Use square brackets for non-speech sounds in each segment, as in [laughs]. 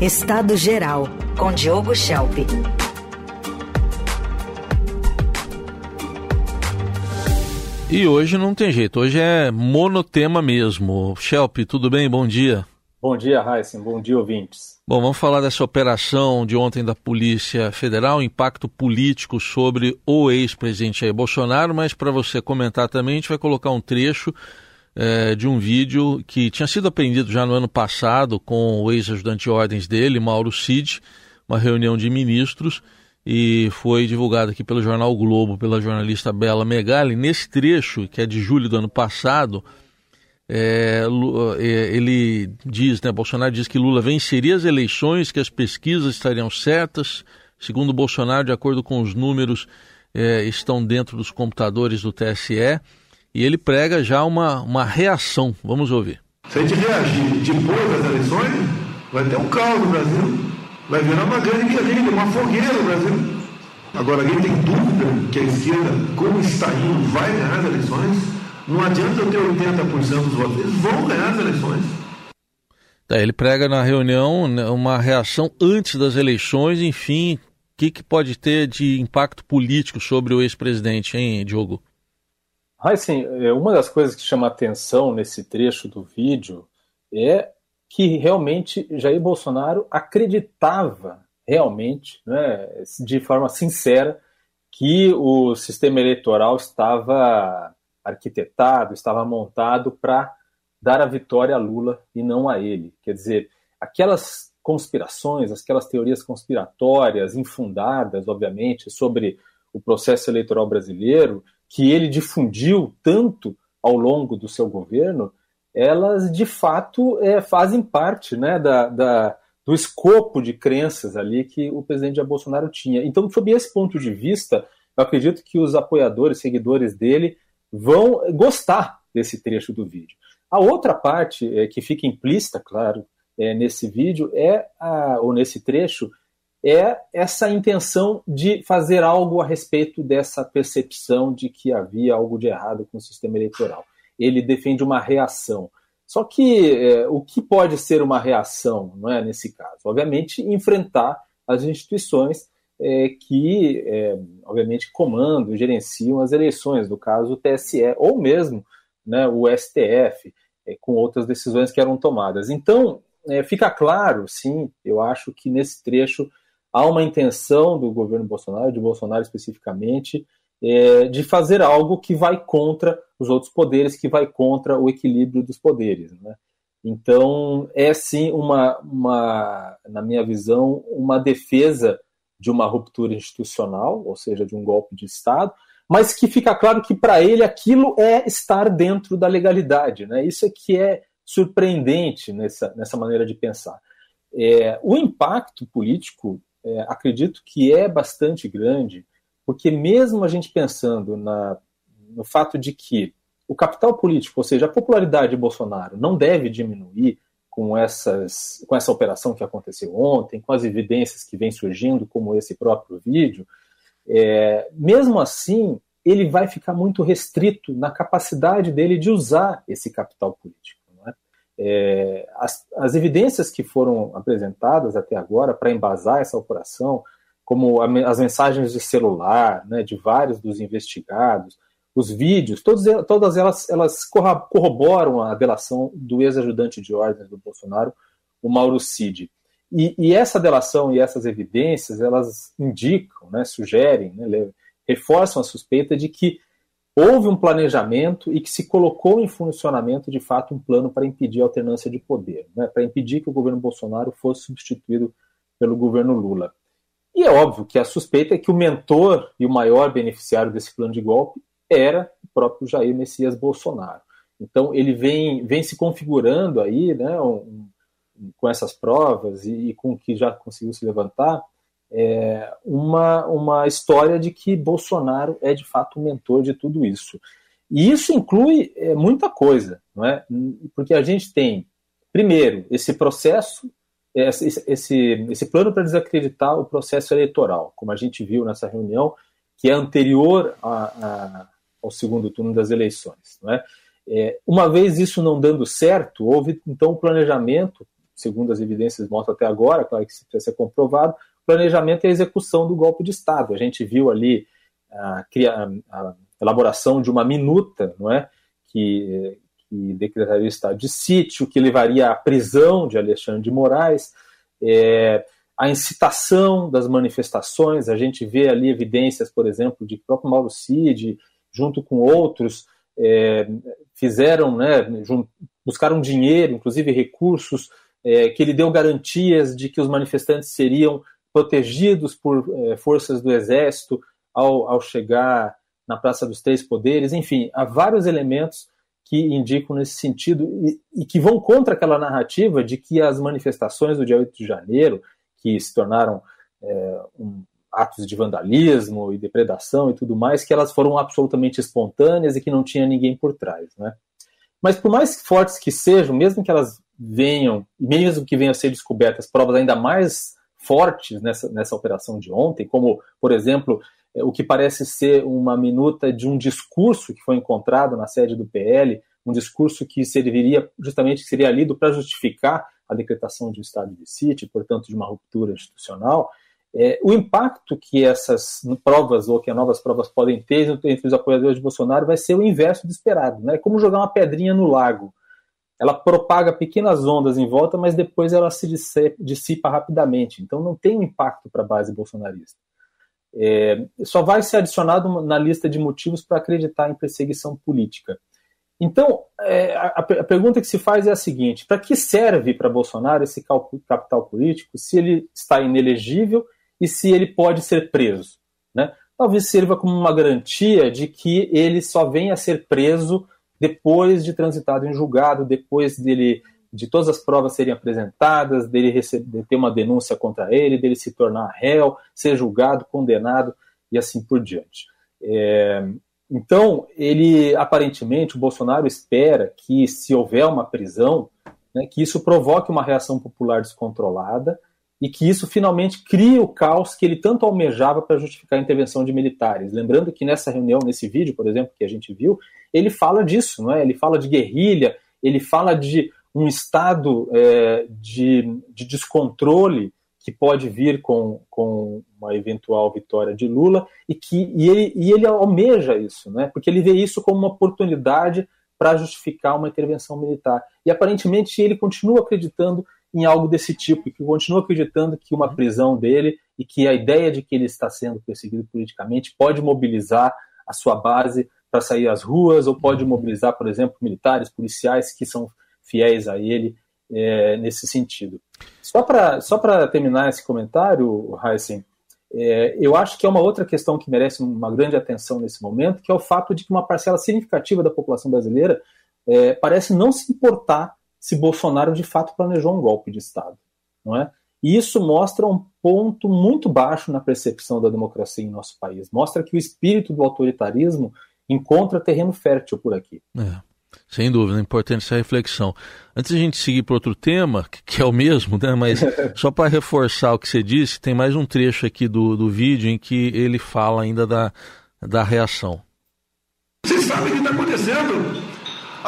Estado Geral, com Diogo Schelp. E hoje não tem jeito, hoje é monotema mesmo. Schelp, tudo bem? Bom dia. Bom dia, Heisen. Bom dia, ouvintes. Bom, vamos falar dessa operação de ontem da Polícia Federal, impacto político sobre o ex-presidente Jair Bolsonaro, mas para você comentar também, a gente vai colocar um trecho é, de um vídeo que tinha sido apreendido já no ano passado com o ex-ajudante de ordens dele, Mauro Cid, uma reunião de ministros, e foi divulgado aqui pelo jornal Globo, pela jornalista Bela Megali. Nesse trecho, que é de julho do ano passado, é, ele diz, né, Bolsonaro diz que Lula venceria as eleições, que as pesquisas estariam certas. Segundo Bolsonaro, de acordo com os números, é, estão dentro dos computadores do TSE. E ele prega já uma, uma reação. Vamos ouvir. Se a gente reagir depois das eleições, vai ter um caos no Brasil. Vai virar uma grande guerrilha, uma fogueira no Brasil. Agora, alguém tem dúvida que a esquerda, como está indo, vai ganhar as eleições? Não adianta eu ter 80% dos votos, eles vão ganhar as eleições. É, ele prega na reunião né, uma reação antes das eleições, enfim, o que, que pode ter de impacto político sobre o ex-presidente, hein, Diogo? Assim, uma das coisas que chama atenção nesse trecho do vídeo é que realmente Jair Bolsonaro acreditava realmente, né, de forma sincera, que o sistema eleitoral estava arquitetado, estava montado para dar a vitória a Lula e não a ele. Quer dizer, aquelas conspirações, aquelas teorias conspiratórias, infundadas, obviamente, sobre o processo eleitoral brasileiro, que ele difundiu tanto ao longo do seu governo, elas de fato é, fazem parte né, da, da, do escopo de crenças ali que o presidente Jair Bolsonaro tinha. Então, sob esse ponto de vista, eu acredito que os apoiadores, seguidores dele, vão gostar desse trecho do vídeo. A outra parte é, que fica implícita, claro, é, nesse vídeo é a, ou nesse trecho é essa intenção de fazer algo a respeito dessa percepção de que havia algo de errado com o sistema eleitoral. Ele defende uma reação. Só que é, o que pode ser uma reação, não é nesse caso? Obviamente, enfrentar as instituições é, que, é, obviamente, comandam, gerenciam as eleições, no caso o TSE, ou mesmo né, o STF, é, com outras decisões que eram tomadas. Então, é, fica claro, sim, eu acho que nesse trecho há uma intenção do governo Bolsonaro, de Bolsonaro especificamente, é, de fazer algo que vai contra os outros poderes, que vai contra o equilíbrio dos poderes. Né? Então, é sim uma, uma, na minha visão, uma defesa de uma ruptura institucional, ou seja, de um golpe de Estado, mas que fica claro que para ele aquilo é estar dentro da legalidade. Né? Isso é que é surpreendente nessa, nessa maneira de pensar. É, o impacto político é, acredito que é bastante grande, porque mesmo a gente pensando na, no fato de que o capital político, ou seja, a popularidade de Bolsonaro não deve diminuir com, essas, com essa operação que aconteceu ontem, com as evidências que vêm surgindo, como esse próprio vídeo, é, mesmo assim, ele vai ficar muito restrito na capacidade dele de usar esse capital político. É, as, as, evidências que foram apresentadas até agora para embasar essa operação, como a, as mensagens de celular né, de vários dos investigados, os vídeos, todos, todas elas, elas corroboram a delação do ex-ajudante de ordens do Bolsonaro, o Mauro Cid. E, e, essa delação e essas evidências, elas indicam, né, sugerem, né, reforçam a suspeita de que houve um planejamento e que se colocou em funcionamento, de fato, um plano para impedir a alternância de poder, né, para impedir que o governo Bolsonaro fosse substituído pelo governo Lula. E é óbvio que a suspeita é que o mentor e o maior beneficiário desse plano de golpe era o próprio Jair Messias Bolsonaro. Então ele vem, vem se configurando aí, né, um, com essas provas e, e com o que já conseguiu se levantar, é, uma, uma história de que Bolsonaro é de fato o mentor de tudo isso. E isso inclui é, muita coisa, não é? Porque a gente tem, primeiro, esse processo, esse, esse, esse plano para desacreditar o processo eleitoral, como a gente viu nessa reunião, que é anterior a, a, ao segundo turno das eleições. Não é? É, uma vez isso não dando certo, houve então um planejamento segundo as evidências mostram até agora, claro que isso precisa ser comprovado, planejamento e a execução do golpe de Estado. A gente viu ali a, a, elaboração de uma minuta, não é, que, que decretaria o estado de sítio, que levaria à prisão de Alexandre de Moraes, é, a incitação das manifestações, a gente vê ali evidências, por exemplo, de que o próprio Mauro Cid, junto com outros, é, fizeram, né, buscaram dinheiro, inclusive recursos, é, que ele deu garantias de que os manifestantes seriam protegidos por é, forças do exército ao, ao chegar na Praça dos Três Poderes, enfim, há vários elementos que indicam nesse sentido e, e, que vão contra aquela narrativa de que as manifestações do dia 8 de janeiro, que se tornaram é, um, atos de vandalismo e depredação e tudo mais, que elas foram absolutamente espontâneas e que não tinha ninguém por trás. Né? Mas por mais fortes que sejam, mesmo que elas venham, mesmo que venham a ser descobertas provas ainda mais fortes nessa, nessa operação de ontem, como, por exemplo, é, o que parece ser uma minuta de um discurso que foi encontrado na sede do PL, um discurso que serviria justamente que seria lido para justificar a decretação de um estado de sítio, portanto de uma ruptura institucional. É, o impacto que essas provas ou que as novas provas podem ter entre os apoiadores de Bolsonaro vai ser o inverso do esperado. Né? É como jogar uma pedrinha no lago. Ela propaga pequenas ondas em volta, mas depois ela se dissipa rapidamente. Então não tem um impacto para a base bolsonarista é, só vai ser adicionado na lista de motivos para acreditar em perseguição política. Então, é, a, a, pergunta que se faz é a seguinte: para que serve para Bolsonaro esse capital político se ele está inelegível e se ele pode ser preso? Né? Talvez sirva como uma garantia de que ele só venha a ser preso depois de transitado em julgado, depois dele de todas as provas serem apresentadas, dele receber, ter uma denúncia contra ele, dele se tornar réu, ser julgado, condenado e assim por diante. É, então, ele aparentemente, o Bolsonaro espera que, se houver uma prisão, né, que isso provoque uma reação popular descontrolada e que isso finalmente crie o caos que ele tanto almejava para justificar a intervenção de militares. Lembrando que nessa reunião, nesse vídeo, por exemplo, que a gente viu, ele fala disso, não é? Ele fala de guerrilha, ele fala de um estado é, de, de, descontrole que pode vir com, com uma eventual vitória de Lula e que e ele, e ele almeja isso, né? porque ele vê isso como uma oportunidade para justificar uma intervenção militar. E aparentemente ele continua acreditando em algo desse tipo, e que continua acreditando que uma prisão dele e que a ideia de que ele está sendo perseguido politicamente pode mobilizar a sua base para sair às ruas, ou pode mobilizar, por exemplo, militares, policiais que são fiéis a ele é, nesse sentido. Só para só terminar esse comentário, Heisen, é, eu acho que é uma outra questão que merece uma grande atenção nesse momento, que é o fato de que uma parcela significativa da população brasileira é, parece não se importar se Bolsonaro de fato planejou um golpe de Estado, não é? E isso mostra um ponto muito baixo na percepção da democracia em nosso país. Mostra que o espírito do autoritarismo encontra terreno fértil por aqui. É. Sem dúvida, é importante essa reflexão. Antes de a gente seguir para outro tema, que é o mesmo, né, mas [laughs] só para reforçar o que você disse, tem mais um trecho aqui do, do vídeo em que ele fala ainda da, da reação. Vocês sabem o que está acontecendo?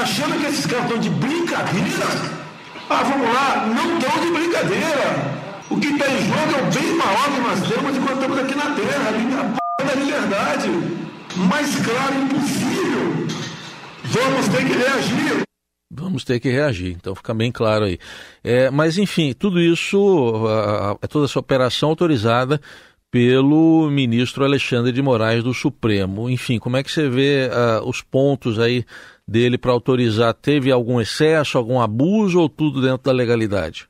Achando que esses caras estão de brincadeira? Ah, vamos lá, não estão de brincadeira. O que está em jogo é o bem maior que nós temos enquanto estamos aqui na Terra, a da liberdade. Mais claro impossível. Vamos ter que reagir. Vamos ter que reagir, então fica bem claro aí. É, mas enfim, tudo isso, é toda essa operação autorizada pelo ministro Alexandre de Moraes do Supremo. Enfim, como é que você vê uh, os pontos aí dele para autorizar? Teve algum excesso, algum abuso ou tudo dentro da legalidade?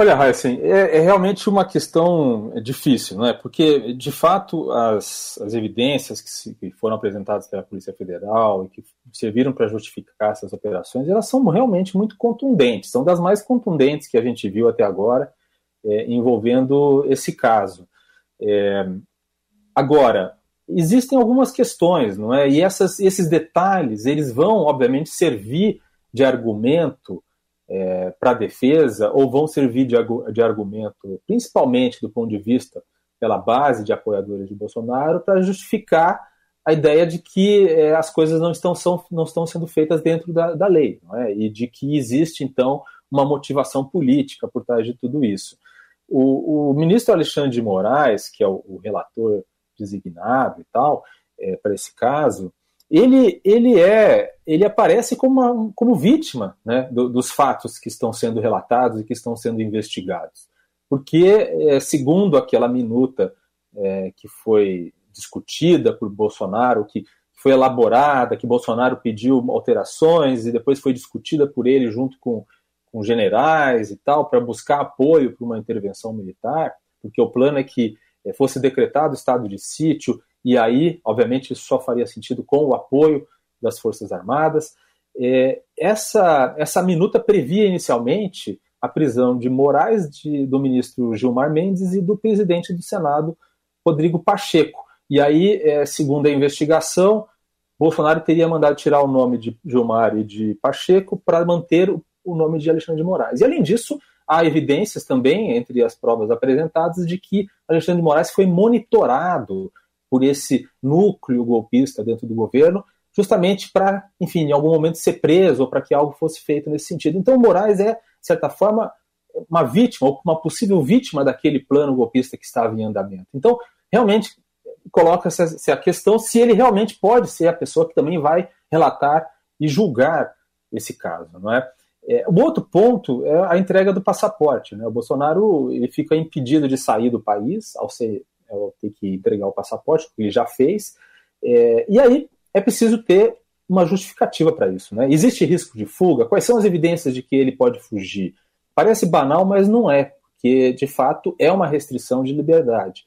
Olha, Heisen, é, é, realmente uma questão difícil, não é? Porque, de fato, as, as evidências que, se, que, foram apresentadas pela Polícia Federal e que serviram para justificar essas operações, elas são realmente muito contundentes, são das mais contundentes que a gente viu até agora é, envolvendo esse caso. É, agora, existem algumas questões, não é? E essas, esses detalhes, eles vão, obviamente, servir de argumento é, para a defesa ou vão servir de, de argumento, principalmente do ponto de vista pela base de apoiadores de Bolsonaro, para justificar a ideia de que é, as coisas não estão, são, não estão sendo feitas dentro da, da lei, é? e de que existe, então, uma motivação política por trás de tudo isso. O, o ministro Alexandre de Moraes, que é o, o relator designado e tal, é, para esse caso, ele, ele é ele aparece como, uma, como vítima né, do, dos fatos que estão sendo relatados e que estão sendo investigados. Porque, é, segundo aquela minuta é, que foi discutida por Bolsonaro, que foi elaborada, que Bolsonaro pediu alterações e depois foi discutida por ele junto com, com generais e tal, para buscar apoio para uma intervenção militar, porque o plano é que fosse decretado estado de sítio, e aí, obviamente, isso só faria sentido com o apoio das Forças Armadas. É, essa, essa minuta previa inicialmente a prisão de Moraes, de, do ministro Gilmar Mendes e do presidente do Senado, Rodrigo Pacheco. E aí, é, segundo a investigação, Bolsonaro teria mandado tirar o nome de Gilmar e de Pacheco para manter o nome de Alexandre de Moraes. E além disso, há evidências também, entre as provas apresentadas, de que Alexandre de Moraes foi monitorado por esse núcleo golpista dentro do governo, justamente para, enfim, em algum momento ser preso ou para que algo fosse feito nesse sentido. Então, Moraes é, de certa forma, uma vítima, ou uma possível vítima daquele plano golpista que estava em andamento. Então, realmente, coloca-se a questão se ele realmente pode ser a pessoa que também vai relatar e julgar esse caso, não é? É o outro ponto é a entrega do passaporte. Né? O Bolsonaro ele fica impedido de sair do país ao, ser, ao ter que entregar o passaporte, que ele já fez, é, e aí é preciso ter uma justificativa para isso. Né? Existe risco de fuga? Quais são as evidências de que ele pode fugir? Parece banal, mas não é, porque de fato é uma restrição de liberdade.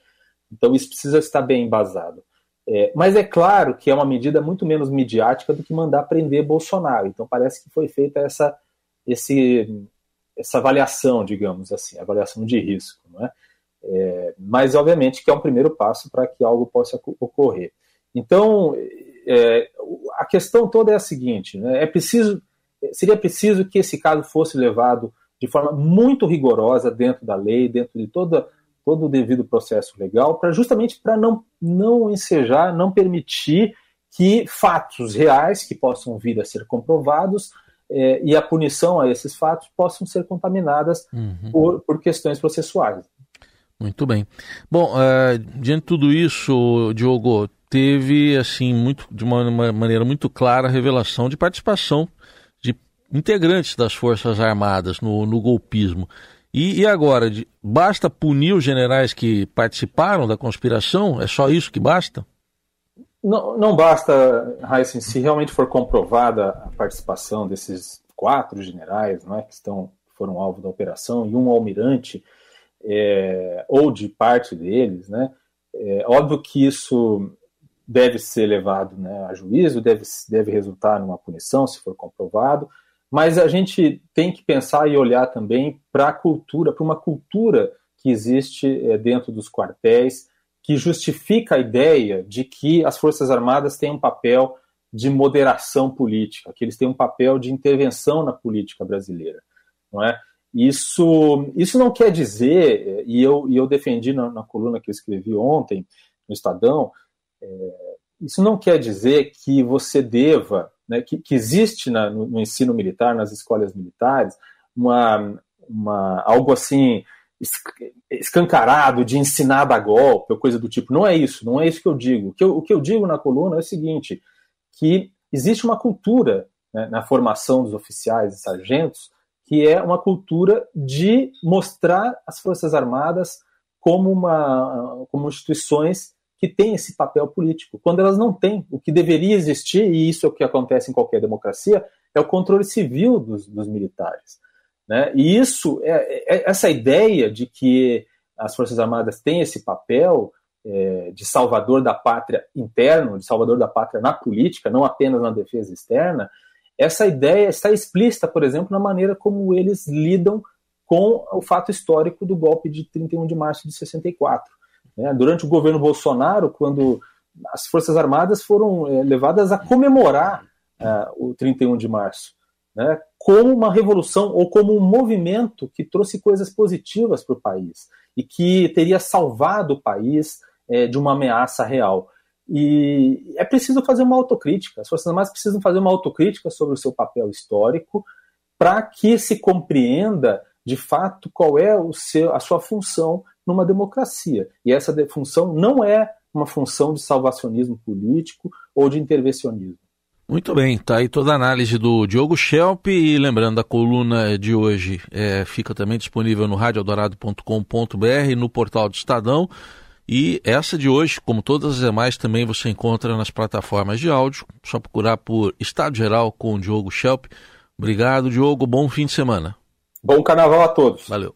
Então isso precisa estar bem embasado. É, mas é claro que é uma medida muito menos midiática do que mandar prender Bolsonaro. Então parece que foi feita essa, esse, essa avaliação, digamos assim, avaliação de risco. Não é? É, mas obviamente que é um primeiro passo para que algo possa ocorrer. Então é, a questão toda é a seguinte: né, é preciso, seria preciso que esse caso fosse levado de forma muito rigorosa dentro da lei, dentro de toda todo o devido processo legal, para justamente para não, não ensejar, não permitir que fatos reais que possam vir a ser comprovados é, e a punição a esses fatos possam ser contaminadas uhum. por, por questões processuais. Muito bem. Bom, uh, diante de tudo isso, Diogo, teve assim muito de uma maneira muito clara a revelação de participação de integrantes das Forças Armadas no, no golpismo. E, e agora, basta punir os generais que participaram da conspiração? É só isso que basta? Não, não basta, Heisen, se realmente for comprovada a participação desses quatro generais não é, que estão, foram alvo da operação e um almirante, é, ou de parte deles, né, é óbvio que isso deve ser levado né, a juízo, deve, deve resultar numa punição, se for comprovado, mas a gente tem que pensar e olhar também para a cultura, para uma cultura que existe é, dentro dos quartéis, que justifica a ideia de que as Forças Armadas têm um papel de moderação política, que eles têm um papel de intervenção na política brasileira, não é? Isso, isso não quer dizer, e eu, e eu defendi na, na coluna que eu escrevi ontem no Estadão, é, isso não quer dizer que você deva né, que, que, existe na, no, no, ensino militar, nas escolas militares, uma, uma, algo assim escancarado de ensinar a golpe ou coisa do tipo. Não é isso, não é isso que eu digo. O que eu, o que eu digo na coluna é o seguinte, que existe uma cultura né, na formação dos oficiais e sargentos que é uma cultura de mostrar as Forças Armadas como, uma, como instituições que têm esse papel político, quando elas não têm. O que deveria existir, e isso é o que acontece em qualquer democracia, é o controle civil dos, dos militares. Né? E isso, é, é, essa ideia de que as Forças Armadas têm esse papel é, de salvador da pátria interno, de salvador da pátria na política, não apenas na defesa externa, essa ideia está explícita, por exemplo, na maneira como eles lidam com o fato histórico do golpe de 31 de março de 64. Né? Durante o governo Bolsonaro, quando as Forças Armadas foram é, levadas a comemorar é, o 31 de março, né? como uma revolução ou como um movimento que trouxe coisas positivas para o país e que teria salvado o país é, de uma ameaça real. E é preciso fazer uma autocrítica. As Forças Armadas precisam fazer uma autocrítica sobre o seu papel histórico, para que se compreenda de fato qual é o seu, a sua função numa democracia. E essa função não é uma função de salvacionismo político ou de intervencionismo. Muito bem, tá aí toda a análise do Diogo Schelp e lembrando a coluna de hoje é, fica também disponível no radioeldorado.com.br no portal do Estadão e essa de hoje, como todas as demais, também você encontra nas plataformas de áudio, só procurar por Estado Geral com o Diogo Schelp. Obrigado, Diogo, bom fim de semana. Bom carnaval a todos. Valeu.